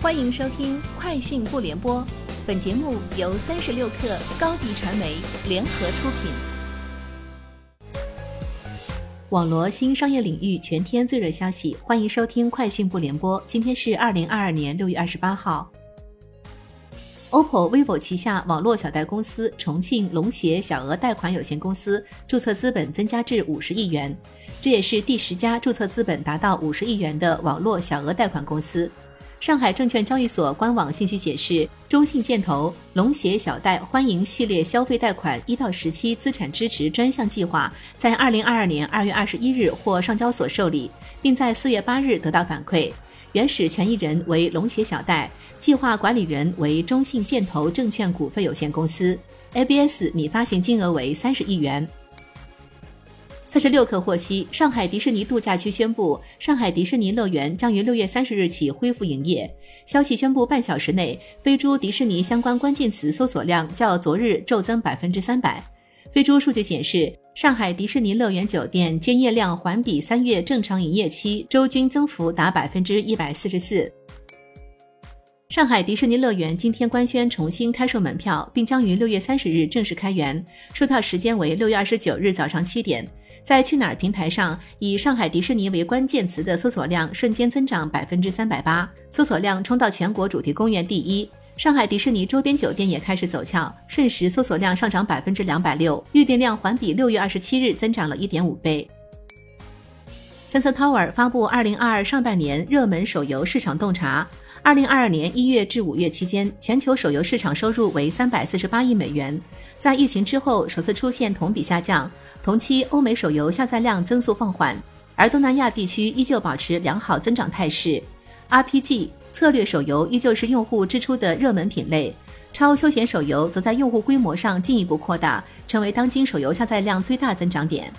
欢迎收听《快讯不联播》，本节目由三十六克高低传媒联合出品。网罗新商业领域全天最热消息，欢迎收听《快讯不联播》。今天是二零二二年六月二十八号。OPPO、vivo 旗下网络小贷公司重庆龙协小额贷款有限公司注册资本增加至五十亿元，这也是第十家注册资本达到五十亿元的网络小额贷款公司。上海证券交易所官网信息显示，中信建投龙协小贷欢迎系列消费贷款一到十期资产支持专项计划在二零二二年二月二十一日获上交所受理，并在四月八日得到反馈。原始权益人为龙协小贷，计划管理人为中信建投证券股份有限公司，ABS 拟发行金额为三十亿元。三十六氪获悉，上海迪士尼度假区宣布，上海迪士尼乐园将于六月三十日起恢复营业。消息宣布半小时内，飞猪迪士尼相关关键词搜索量较昨日骤增百分之三百。飞猪数据显示，上海迪士尼乐园酒店兼业量环比三月正常营业期周均增幅达百分之一百四十四。上海迪士尼乐园今天官宣重新开售门票，并将于六月三十日正式开园，售票时间为六月二十九日早上七点。在去哪儿平台上，以上海迪士尼为关键词的搜索量瞬间增长百分之三百八，搜索量冲到全国主题公园第一。上海迪士尼周边酒店也开始走俏，瞬时搜索量上涨百分之两百六，预订量环比六月二十七日增长了一点五倍。Sensor Tower 发布二零二二上半年热门手游市场洞察，二零二二年一月至五月期间，全球手游市场收入为三百四十八亿美元，在疫情之后首次出现同比下降。同期，欧美手游下载量增速放缓，而东南亚地区依旧保持良好增长态势。RPG 策略手游依旧是用户支出的热门品类，超休闲手游则在用户规模上进一步扩大，成为当今手游下载量最大增长点。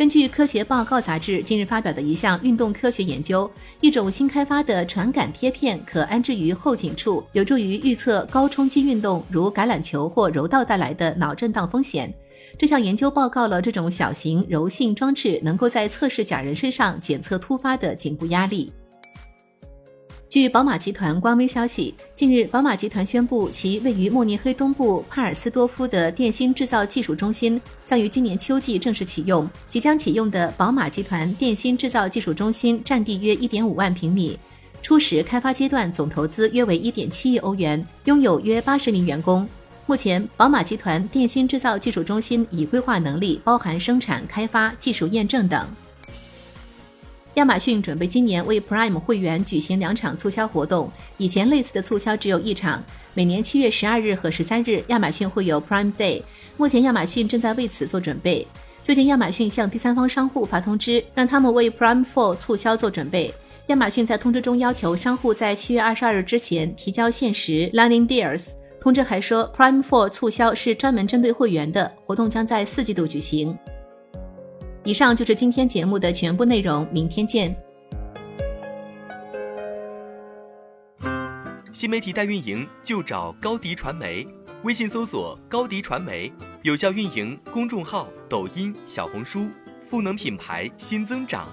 根据《科学报告》杂志近日发表的一项运动科学研究，一种新开发的传感贴片可安置于后颈处，有助于预测高冲击运动如橄榄球或柔道带来的脑震荡风险。这项研究报告了这种小型柔性装置能够在测试假人身上检测突发的颈部压力。据宝马集团官微消息，近日宝马集团宣布，其位于慕尼黑东部帕尔斯多夫的电芯制造技术中心将于今年秋季正式启用。即将启用的宝马集团电芯制造技术中心占地约1.5万平米，初始开发阶段总投资约为1.7亿欧元，拥有约80名员工。目前，宝马集团电芯制造技术中心已规划能力包含生产、开发、技术验证等。亚马逊准备今年为 Prime 会员举行两场促销活动，以前类似的促销只有一场，每年七月十二日和十三日，亚马逊会有 Prime Day。目前，亚马逊正在为此做准备。最近，亚马逊向第三方商户发通知，让他们为 Prime Four 促销做准备。亚马逊在通知中要求商户在七月二十二日之前提交限时 Lightning Deals。通知还说，Prime Four 促销是专门针对会员的，活动将在四季度举行。以上就是今天节目的全部内容，明天见。新媒体代运营就找高迪传媒，微信搜索高迪传媒，有效运营公众号、抖音、小红书，赋能品牌新增长。